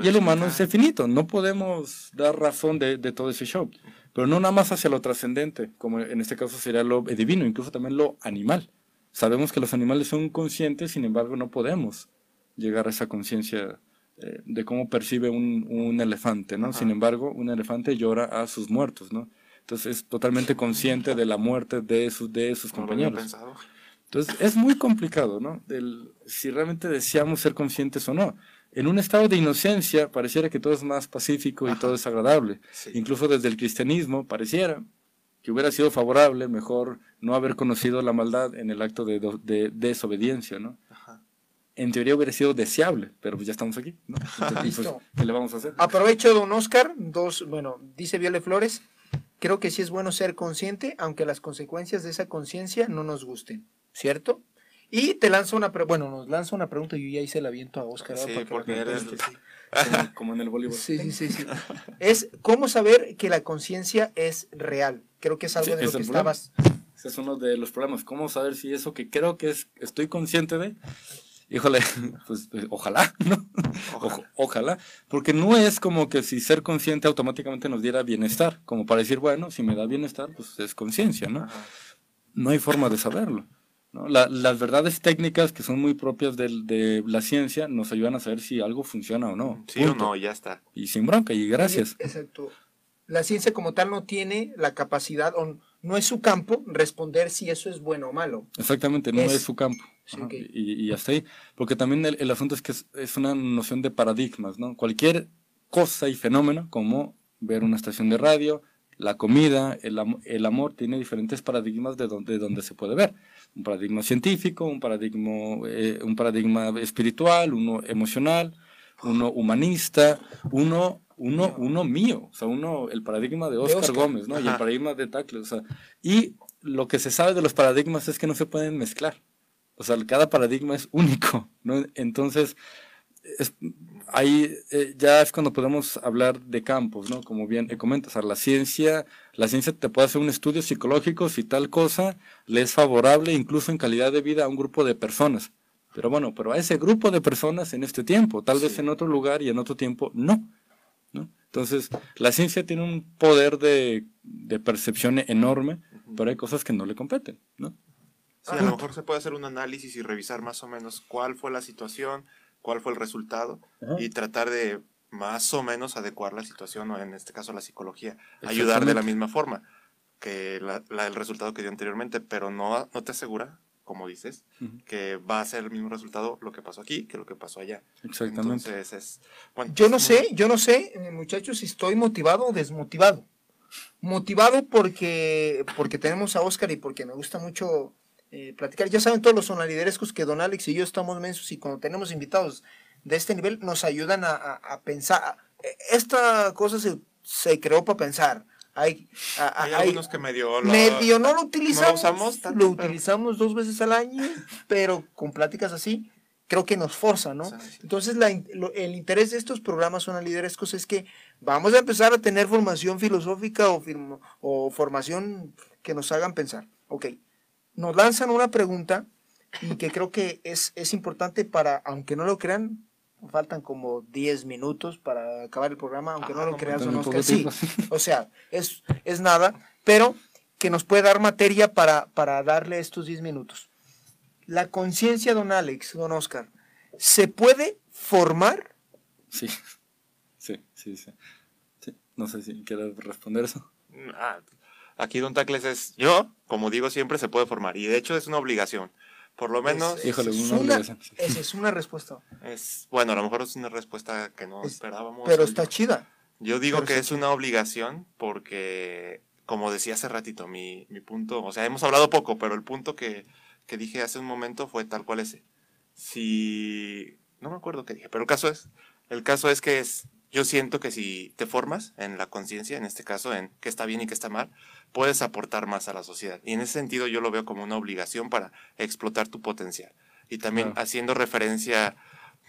y el humano es infinito, no podemos dar razón de, de, todo ese show. Pero no nada más hacia lo trascendente, como en este caso sería lo divino, incluso también lo animal. Sabemos que los animales son conscientes, sin embargo no podemos llegar a esa conciencia eh, de cómo percibe un, un elefante, ¿no? Sin embargo, un elefante llora a sus muertos, ¿no? Entonces es totalmente consciente de la muerte de sus, de sus compañeros. Entonces es muy complicado, ¿no? Del, si realmente deseamos ser conscientes o no. En un estado de inocencia pareciera que todo es más pacífico y todo es agradable. Incluso desde el cristianismo pareciera que hubiera sido favorable mejor no haber conocido la maldad en el acto de, de, desobediencia, ¿no? En teoría hubiera sido deseable, pero pues ya estamos aquí, ¿no? [laughs] Pues, ¿Qué le vamos a hacer? Aprovecho, don Oscar, dos, bueno, dice Viole Flores, creo que sí es bueno ser consciente, aunque las consecuencias de esa conciencia no nos gusten. ¿cierto? Y te lanzo una bueno, nos lanza una pregunta y yo ya hice la viento a Oscar. Sí, porque eres... [laughs] como, en el voleibol. Sí, sí, sí, sí. es cómo saber que la conciencia es real. Creo que es algo de lo que estabas. Ese es uno de los problemas. ¿Cómo saber si eso que creo que es, estoy consciente de, híjole, [laughs] pues eh, ojalá, [laughs] ¿no? Ojalá. Porque no es como que si ser consciente automáticamente nos diera bienestar, como para decir, bueno, si me da bienestar, pues es conciencia, ¿no? No hay forma de saberlo las verdades técnicas que son muy propias de, la ciencia nos ayudan a saber si algo funciona o no. Sí o no, ya está. Y sin bronca, y gracias. Exacto. La ciencia como tal no tiene la capacidad, o no es su campo, responder si eso es bueno o malo. Exactamente, no es, su campo. y, y, hasta ahí. Porque también el, asunto es que es, una noción de paradigmas, ¿no? Cualquier cosa y fenómeno, como ver una estación de radio, la comida, el, el amor, tiene diferentes paradigmas de donde, de donde se puede ver un paradigma científico, un paradigma, eh, un paradigma espiritual, uno emocional, uno humanista, uno, uno, uno mío, o sea, uno, el paradigma de Oscar, Gómez, ¿no? Y el paradigma de Tacle, o sea, y lo que se sabe de los paradigmas es que no se pueden mezclar, o sea, cada paradigma es único, ¿no? Entonces, ahí eh, ya es cuando podemos hablar de campos, ¿no? Como bien comentas, la ciencia, la ciencia te puede hacer un estudio psicológico si tal cosa le es favorable incluso en calidad de vida a un grupo de personas. Pero bueno, pero a ese grupo de personas en este tiempo, tal vez en otro lugar y en otro tiempo no. ¿no? Entonces, la ciencia tiene un poder de, de percepción enorme, pero hay cosas que no le competen, ¿no? Sí, a lo mejor se puede hacer un análisis y revisar más o menos cuál fue la situación, cuál fue el resultado y tratar de más o menos adecuar la situación, o en este caso la psicología, ayudar de la misma forma que la, el resultado que dio anteriormente, pero no, no te asegura, como dices, que va a ser el mismo resultado lo que pasó aquí que lo que pasó allá. Exactamente. Entonces es, yo no sé, yo no sé, eh, muchachos, si estoy motivado o desmotivado. Motivado porque, porque tenemos a Oscar y porque me gusta mucho eh, platicar. Ya saben todos los sonaliderescos que don Alex y yo estamos mensos y cuando tenemos invitados de este nivel nos ayudan a, pensar. Esta cosa se, creó para pensar. Hay, hay, algunos que medio, medio no lo utilizamos. lo, utilizamos dos veces al año, pero con pláticas así creo que nos forza, ¿no? Entonces, el interés de estos programas sonaliderescos es que vamos a empezar a tener formación filosófica o, o formación que nos hagan pensar. Ok, nos lanzan una pregunta y que creo que es, es importante para, aunque no lo crean, faltan como 10 minutos para acabar el programa, aunque no lo creas o no, que sí. O sea, es, es nada, pero que nos puede dar materia para, para darle estos 10 minutos. La conciencia, don Alex, don Oscar, ¿se puede formar? Sí, [laughs] sí, sí, sí. No sé si quieres responder eso. Ah, Aquí Don Tacles es, yo, como digo siempre, se puede formar. Y de hecho es una obligación. Por lo menos... Es, híjole, una, obligación. Esa es una respuesta. Es, bueno, a lo mejor es una respuesta que no esperábamos. Pero está chida. Yo digo que es una obligación porque, como decía hace ratito, mi, mi, punto, o sea, hemos hablado poco, pero el punto que, que dije hace un momento fue tal cual ese. Si... No me acuerdo qué dije, pero el caso es, el caso es que es, yo siento que si te formas en la conciencia, en este caso, en qué está bien y qué está mal, puedes aportar más a la sociedad. Y en ese sentido yo lo veo como una obligación para explotar tu potencial. Y también haciendo referencia,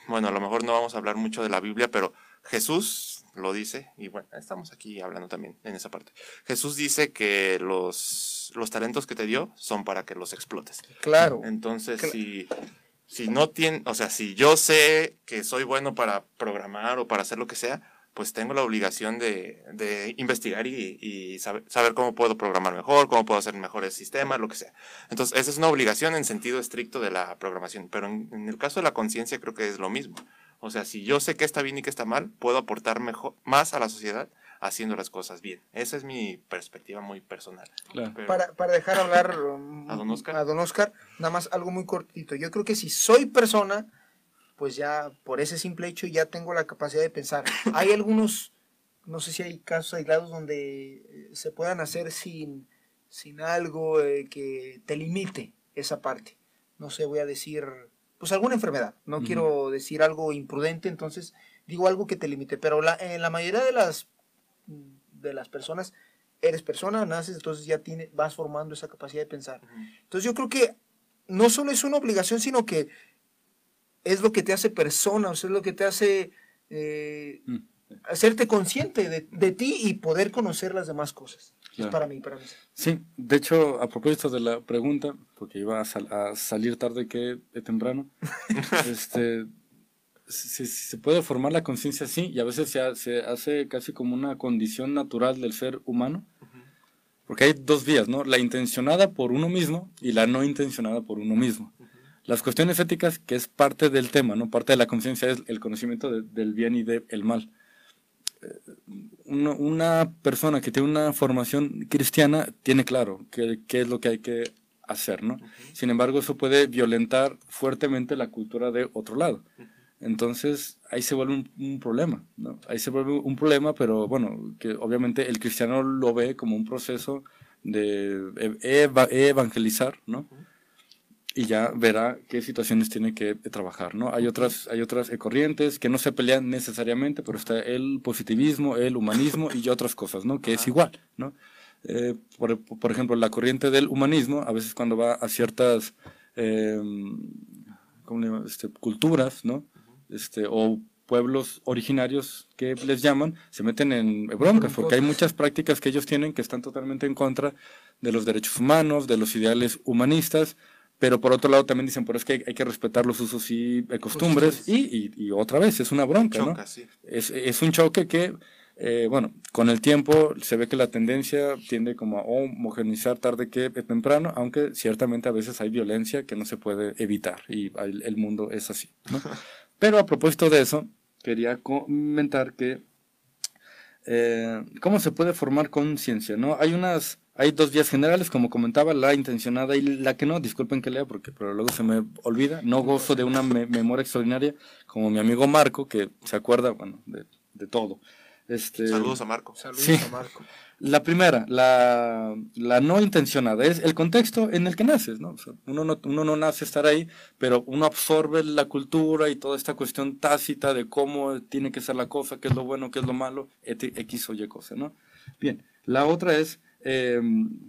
bueno, a lo mejor no vamos a hablar mucho de la Biblia, pero Jesús lo dice, y bueno, estamos aquí hablando también en esa parte. Jesús dice que los, los talentos que te dio son para que los explotes. Claro. Entonces, si si no tiene, o sea, si yo sé que soy bueno para programar o para hacer lo que sea, pues tengo la obligación de, de investigar y, saber, cómo puedo programar mejor, cómo puedo hacer mejores sistemas, lo que sea. Entonces, esa es una obligación en sentido estricto de la programación, pero en, en el caso de la conciencia creo que es lo mismo. O sea, si yo sé qué está bien y qué está mal, puedo aportar mejor, más a la sociedad haciendo las cosas bien. Esa es mi perspectiva muy personal. Claro. Pero, para, para, dejar hablar [laughs] um, ¿A, don Oscar? a don Oscar, nada más algo muy cortito. Yo creo que si soy persona, pues ya por ese simple hecho ya tengo la capacidad de pensar. [laughs] Hay algunos, no sé si hay casos aislados donde eh, se puedan hacer sin, sin algo eh, que te limite esa parte. No sé, voy a decir, pues alguna enfermedad. No uh -huh. quiero decir algo imprudente, entonces digo algo que te limite. Pero la, en la mayoría de las, de las personas, eres persona, naces, entonces ya tiene, vas formando esa capacidad de pensar. Uh -huh. Entonces yo creo que no solo es una obligación, sino que es lo que te hace persona, o sea, es lo que te hace eh, mm. hacerte consciente de, de, ti y poder conocer las demás cosas. Claro. Es para mí, para mí. Sí, de hecho, a propósito de la pregunta, porque iba a, sal a salir tarde que temprano, [laughs] este, si, se puede formar la conciencia sí, y a veces se, se, hace casi como una condición natural del ser humano, uh -huh. porque hay dos vías, ¿no? La intencionada por uno mismo y la no intencionada por uno mismo. Uh -huh. Las cuestiones éticas, que es parte del tema, ¿no? Parte de la conciencia es el conocimiento de, del bien y del de mal. Una, una, persona que tiene una formación cristiana tiene claro qué, qué es lo que hay que hacer, ¿no? Uh -huh. Sin embargo, eso puede violentar fuertemente la cultura de otro lado. Uh -huh. Entonces, ahí se vuelve un, un, problema, ¿no? Ahí se vuelve un problema, pero bueno, que obviamente el cristiano lo ve como un proceso de eva evangelizar, ¿no? Y ya verá qué situaciones tiene que trabajar, ¿no? Hay otras, hay otras corrientes que no se pelean necesariamente, pero está el positivismo, el humanismo y otras cosas, ¿no? Que es igual, ¿no? Eh, por, por, ejemplo, la corriente del humanismo, a veces cuando va a ciertas eh, ¿cómo este, culturas, ¿no? Este, o pueblos originarios que les llaman, se meten en broncas, porque hay muchas prácticas que ellos tienen que están totalmente en contra de los derechos humanos, de los ideales humanistas, pero por otro lado también dicen, pero es que hay, hay que respetar los usos y costumbres, y, y, y, otra vez es una bronca, Choca, ¿no? Sí. Es, es, un choque que, eh, bueno, con el tiempo se ve que la tendencia tiende como a homogenizar tarde que temprano, aunque ciertamente a veces hay violencia que no se puede evitar, y el, el mundo es así, ¿no? [laughs] pero a propósito de eso, quería comentar que eh, cómo se puede formar conciencia, ¿no? Hay unas hay dos vías generales, como comentaba, la intencionada y la que no. Disculpen que lea, porque pero luego se me olvida. No gozo de una me memoria extraordinaria, como mi amigo Marco, que se acuerda, bueno, de, de todo. Este, Saludos a Marco. Saludos sí. a Marco. La primera, la, la, no intencionada, es el contexto en el que naces, ¿no? O sea, uno ¿no? uno no nace estar ahí, pero uno absorbe la cultura y toda esta cuestión tácita de cómo tiene que ser la cosa, qué es lo bueno, qué es lo malo, X o Y cosa, ¿no? Bien, la otra es eh,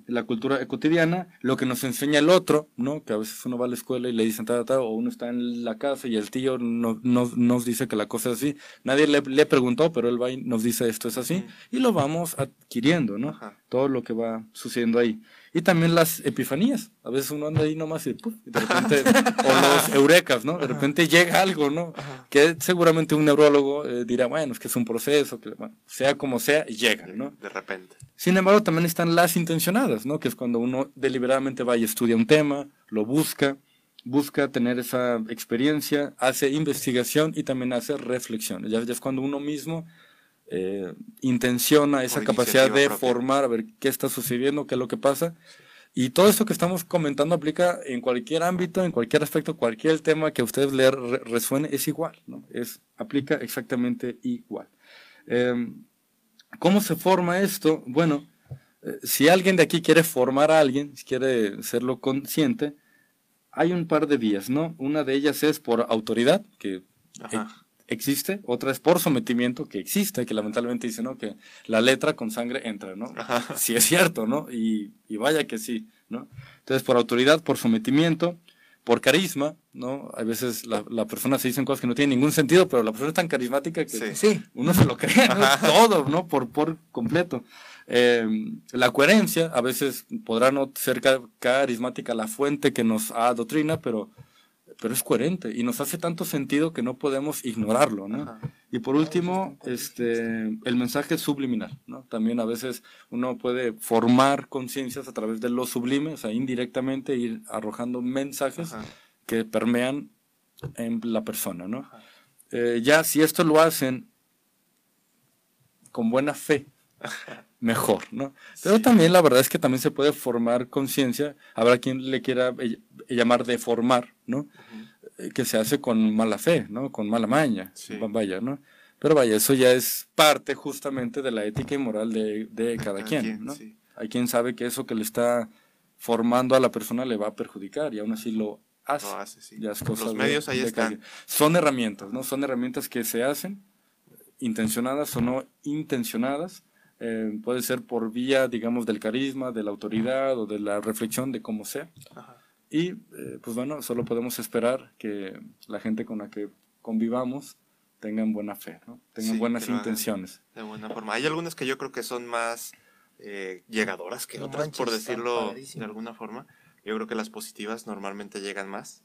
la cultura cotidiana, lo que nos enseña el otro, ¿no? Que a veces uno va a la escuela y le dicen, ta, ta, o uno está en la casa y el tío no, no, nos dice que la cosa es así. Nadie le, le preguntó, pero él va y nos dice esto es así, y lo vamos adquiriendo, ¿no? Ajá. Todo lo que va sucediendo ahí. Y también las epifanías. A veces uno anda ahí nomás y, ¡puf! y de repente, o los eurecas, ¿no? De repente llega algo, ¿no? Que seguramente un neurólogo eh, dirá, bueno, es que es un proceso, que bueno, sea como sea, llega, ¿no? De repente. Sin embargo, también están las intencionadas, ¿no? Que es cuando uno deliberadamente va y estudia un tema, lo busca, busca tener esa experiencia, hace investigación y también hace reflexión. Ya, ya es cuando uno mismo eh, intenciona esa capacidad de propia. formar, a ver qué está sucediendo, qué es lo que pasa. Y todo esto que estamos comentando aplica en cualquier ámbito, en cualquier aspecto, cualquier tema que a ustedes le resuene, es igual, ¿no? Es, aplica exactamente igual. Eh, ¿Cómo se forma esto? Bueno, eh, si alguien de aquí quiere formar a alguien, si quiere serlo consciente, hay un par de vías, ¿no? Una de ellas es por autoridad, que Ajá existe, otra es por sometimiento, que existe, que lamentablemente dice, ¿no? Que la letra con sangre entra, ¿no? Ajá. Sí es cierto, ¿no? Y, y, vaya que sí, ¿no? Entonces, por autoridad, por sometimiento, por carisma, ¿no? A veces la, la persona se dicen cosas que no tienen ningún sentido, pero la persona es tan carismática que sí. Sí. uno se lo cree, ¿no? Todo, ¿no? Por, por completo. Eh, la coherencia, a veces podrá no ser carismática la fuente que nos adoctrina, pero pero es coherente y nos hace tanto sentido que no podemos ignorarlo, ¿no? Y por último, este, el mensaje subliminal, ¿no? También a veces uno puede formar conciencias a través de lo sublime, o sea, indirectamente ir arrojando mensajes que permean en la persona, ¿no? Eh, ya si esto lo hacen con buena fe, [laughs] mejor, ¿no? Pero también la verdad es que también se puede formar conciencia, habrá quien le quiera eh, llamar de formar, ¿no? Eh, que se hace con mala fe, ¿no? Con mala maña, vaya, ¿no? Pero vaya, eso ya es parte justamente de la ética y moral de, cada, quien, ¿no? Hay quien sabe que eso que le está formando a la persona le va a perjudicar y aún así lo hace. Lo hace sí. Los medios ahí están. Son herramientas, ¿no? Son herramientas que se hacen, intencionadas o no intencionadas, eh, puede ser por vía, digamos, del carisma, de la autoridad o de la reflexión de cómo sea. Y eh, pues bueno, solo podemos esperar que la gente con la que convivamos tengan buena fe, ¿no? tengan buenas intenciones. De buena forma. Hay algunas que yo creo que son más eh, llegadoras que otras, por decirlo de alguna forma. Yo creo que las positivas normalmente llegan más,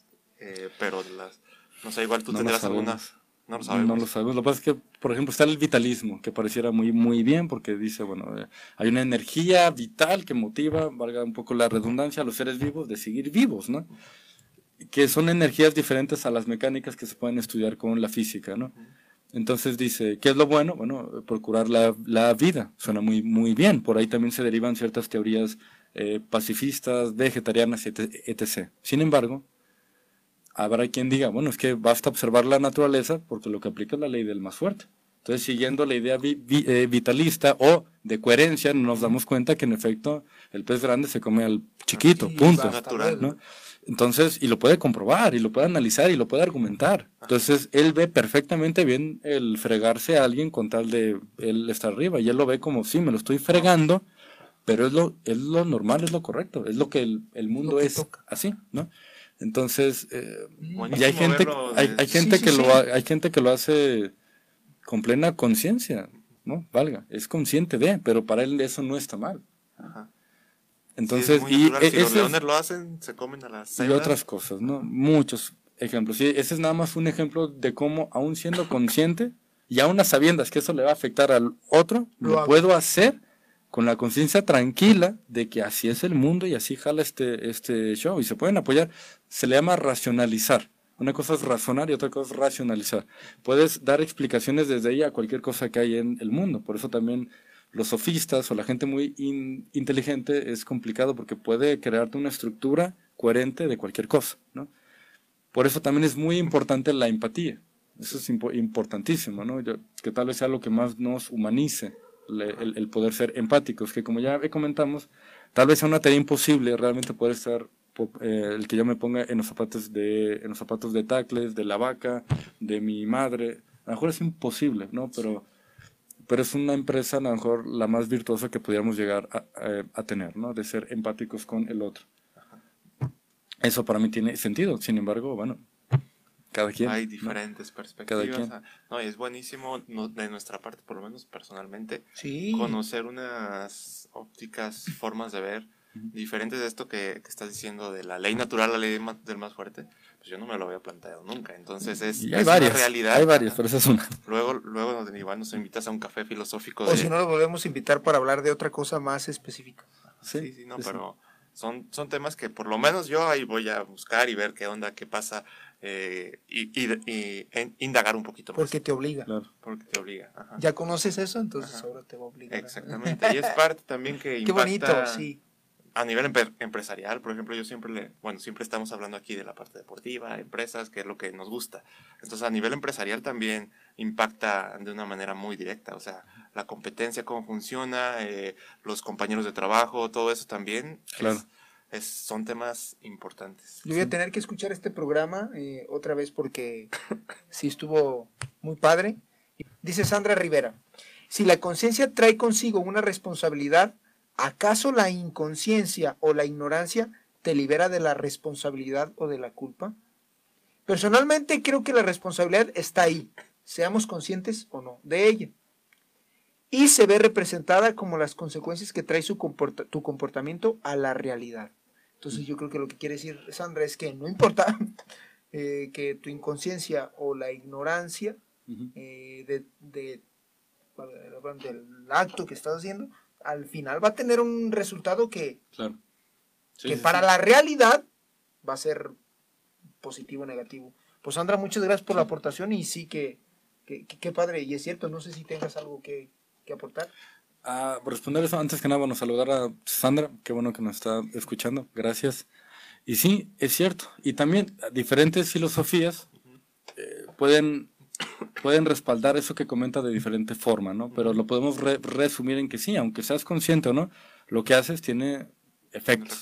pero las, no sé, igual tú tendrás algunas no lo sabemos. No lo sabemos. Lo que pasa es que, por ejemplo, está el vitalismo, que pareciera muy, muy bien, porque dice, bueno, eh, hay una energía vital que motiva, valga un poco la redundancia, a los seres vivos de seguir vivos, ¿no? Que son energías diferentes a las mecánicas que se pueden estudiar con la física, ¿no? Entonces dice, ¿qué es lo bueno? Bueno, procurar la, la vida. Suena muy, muy bien. Por ahí también se derivan ciertas teorías eh, pacifistas, vegetarianas, etc. Sin embargo, habrá quien diga, bueno, es que basta observar la naturaleza porque lo que aplica es la ley del más fuerte. Entonces, siguiendo la idea eh, vitalista o de coherencia, nos damos cuenta que en efecto el pez grande se come al chiquito, punto. ¿no? Entonces, y lo puede comprobar, y lo puede analizar, y lo puede argumentar. Entonces, él ve perfectamente bien el fregarse a alguien con tal de él estar arriba, y él lo ve como, sí, me lo estoy fregando, pero es lo, es lo normal, es lo correcto, es lo que el, mundo es así, ¿no? Entonces, eh, y hay gente, hay, hay gente que lo hay gente que lo hace con plena conciencia, ¿no? Valga, es consciente de, pero para él eso no está mal. Entonces, y si los leones lo hacen, se comen a las Y otras cosas, ¿no? Muchos ejemplos. Y ese es nada más un ejemplo de cómo, aún siendo consciente y aún a sabiendas que eso le va a afectar al otro, lo puedo hacer con la conciencia tranquila de que así es el mundo y así jala este, este show. Y se pueden apoyar. Se le llama racionalizar. Una cosa es razonar y otra cosa es racionalizar. Puedes dar explicaciones desde ahí a cualquier cosa que hay en el mundo. Por eso también los sofistas o la gente muy inteligente es complicado porque puede crearte una estructura coherente de cualquier cosa. ¿no? Por eso también es muy importante la empatía. Eso es importantísimo, ¿no? que tal vez sea lo que más nos humanice el, poder ser empáticos, que como ya comentamos, tal vez sea una tarea imposible realmente poder estar eh, el que yo me ponga en los zapatos de en los zapatos de Tacles, de la vaca, de mi madre, a lo mejor es imposible, ¿no? Pero pero es una empresa a lo mejor la más virtuosa que pudiéramos llegar a, a, tener, ¿no? De ser empáticos con el otro. Eso para mí tiene sentido. Sin embargo, bueno, hay diferentes perspectivas. Ah, no, es buenísimo de nuestra parte, por lo menos personalmente, conocer unas ópticas, formas de ver diferentes de esto que, que, estás diciendo de la ley natural, la ley del más fuerte. Pues yo no me lo había planteado nunca. Entonces es, hay varias, una realidad. Hay varias, pero esa es una. Luego, luego igual nos invitas a un café filosófico. O si no, lo volvemos a invitar para hablar de otra cosa más específica. Sí, sí, no, pero son, son temas que por lo menos yo ahí voy a buscar y ver qué onda, qué pasa eh, y, y, indagar un poquito más. Porque te obliga. Porque te obliga. Ya conoces eso, entonces ahora te va a obligar. Exactamente. y es parte también que [laughs] Qué bonito, sí. A nivel empresarial, por ejemplo, yo siempre le, bueno, siempre estamos hablando aquí de la parte deportiva, empresas, que es lo que nos gusta. Entonces, a nivel empresarial también impacta de una manera muy directa, o sea, la competencia, cómo funciona, eh, los compañeros de trabajo, todo eso también claro son temas importantes. Yo voy a tener que escuchar este programa eh, otra vez porque sí estuvo muy padre. Dice Sandra Rivera, si la conciencia trae consigo una responsabilidad, ¿acaso la inconsciencia o la ignorancia te libera de la responsabilidad o de la culpa? Personalmente creo que la responsabilidad está ahí, seamos conscientes o no de ella. Y se ve representada como las consecuencias que trae su tu comportamiento a la realidad. Entonces yo creo que lo que quiere decir Sandra es que no importa [laughs] eh, que tu inconsciencia o la ignorancia eh, de, de- del acto que estás haciendo, al final va a tener un resultado que, Claro. Sí, que sí, para sí. la realidad va a ser positivo o negativo. Pues Sandra, muchas gracias por la aportación y sí que, que, padre, y es cierto, no sé si tengas algo que, que aportar. Ah, por responder eso, antes que nada, bueno, saludar a Sandra, qué bueno que nos está escuchando, gracias. Y sí, es cierto. Y también diferentes filosofías eh, pueden, pueden respaldar eso que comenta de diferente forma, ¿no? Pero lo podemos re- resumir en que sí, aunque seas consciente o no, lo que haces tiene efectos.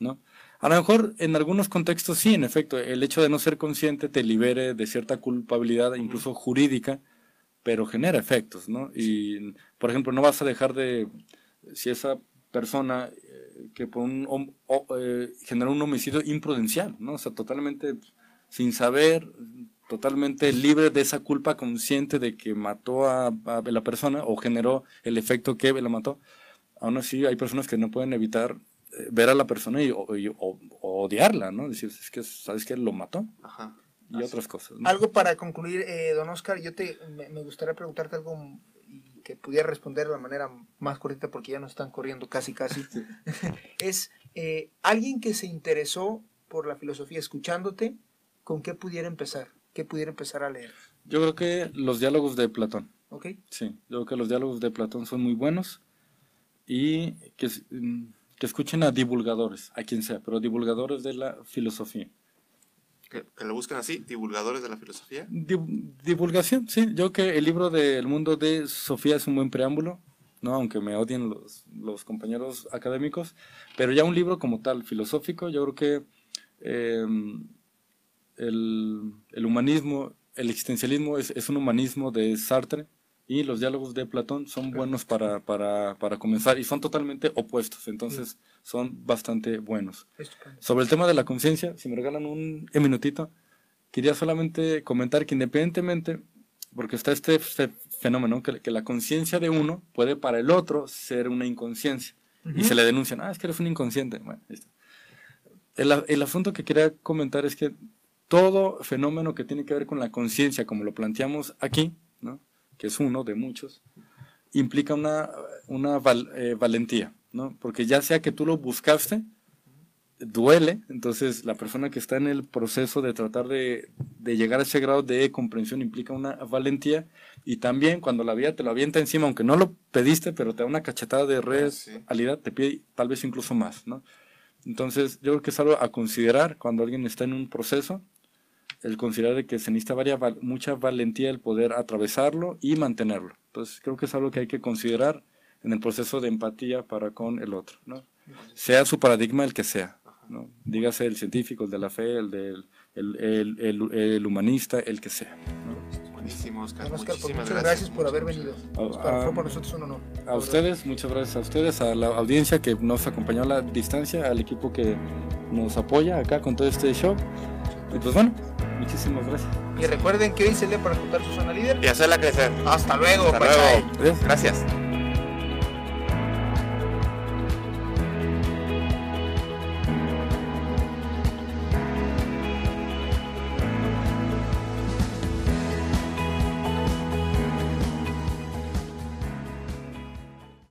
¿no? A lo mejor en algunos contextos sí, en efecto, el hecho de no ser consciente te libere de cierta culpabilidad, incluso jurídica, pero genera efectos, ¿no? Y, por ejemplo, no vas a dejar de, si esa persona eh, que por un, o- eh, generó un homicidio imprudencial, ¿no? O sea, totalmente sin saber, totalmente libre de esa culpa consciente de que mató a, a la persona o generó el efecto que la mató. Aún así, hay personas que no pueden evitar eh, ver a la persona y, o- y- o- o odiarla, ¿no? Decir, es que, ¿sabes qué? Lo mató Ajá. y Así. otras cosas. ¿no? Algo para concluir, eh, don Oscar, yo te, me, me gustaría preguntarte algo que pudiera responder de la manera más correcta porque ya nos están corriendo casi casi. [laughs] es eh, alguien que se interesó por la filosofía escuchándote, ¿con qué pudiera empezar? ¿Qué pudiera empezar a leer? Yo creo que los diálogos de Platón, ¿Ok? sí, yo creo que los diálogos de Platón son muy buenos y que, mm, que escuchen a divulgadores, a quien sea, pero divulgadores de la filosofía. Que, que lo busquen así, divulgadores de la filosofía. Div- divulgación, sí. Yo creo que el libro del mundo de Sofía es un buen preámbulo, ¿no? Aunque me odien los, los compañeros académicos, pero ya un libro como tal, filosófico, yo creo que eh, el, el humanismo, el existencialismo es, es un humanismo de Sartre y los diálogos de Platón son buenos para, para, para comenzar y son totalmente opuestos, entonces son bastante buenos. Sobre el tema de la conciencia, si me regalan un minutito, quería solamente comentar que independientemente, porque está este fe- fenómeno, que, que la conciencia de uno puede para el otro ser una inconsciencia. Y se le denuncian, ah, es que eres un inconsciente. Bueno. El, el asunto que quería comentar es que todo fenómeno que tiene que ver con la conciencia, como lo planteamos aquí, ¿no? que es uno de muchos, implica una, una val- eh, valentía, ¿no? porque ya sea que tú lo buscaste, duele, entonces la persona que está en el proceso de tratar de, de llegar a ese grado de comprensión implica una valentía y también cuando la vida te lo avienta encima, aunque no lo pediste, pero te da una cachetada de sí. realidad, te pide tal vez incluso más, ¿no? Entonces yo creo que es algo a considerar cuando alguien está en un proceso, el considerar de que se necesita varia, val- mucha valentía el poder atravesarlo y mantenerlo. Entonces creo que es algo que hay que considerar en el proceso de empatía para con el otro, ¿no? Sea su paradigma el que sea, ¿no? Dígase el científico, el de la fe, el del el, el- el- el humanista, el que sea. ¿no? Buenísimo, Oscar. Oscar, Muchísimas muchas gracias, por haber venido. Ah, Oscar, fue para nosotros un honor. A ustedes, muchas gracias a ustedes, a la audiencia que nos acompañó a la distancia, al equipo que nos apoya acá con todo este show. Y pues bueno, muchísimas gracias. Y recuerden que hoy se lee para juntar su zona líder. Y hacerla crecer. Hasta luego. Hasta luego. Gracias.